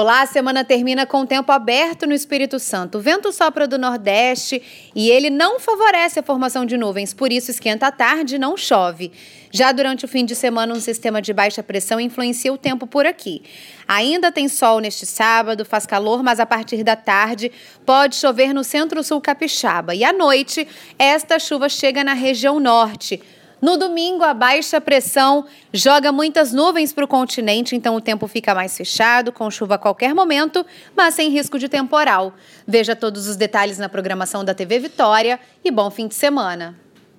Olá, a semana termina com tempo aberto no Espírito Santo. O vento sopra do nordeste e ele não favorece a formação de nuvens, por isso esquenta à tarde e não chove. Já durante o fim de semana, um sistema de baixa pressão influencia o tempo por aqui. Ainda tem sol neste sábado, faz calor, mas a partir da tarde pode chover no centro-sul capixaba. E à noite, esta chuva chega na região norte. No domingo, a baixa pressão joga muitas nuvens para o continente, então o tempo fica mais fechado, com chuva a qualquer momento, mas sem risco de temporal. Veja todos os detalhes na programação da TV Vitória e bom fim de semana.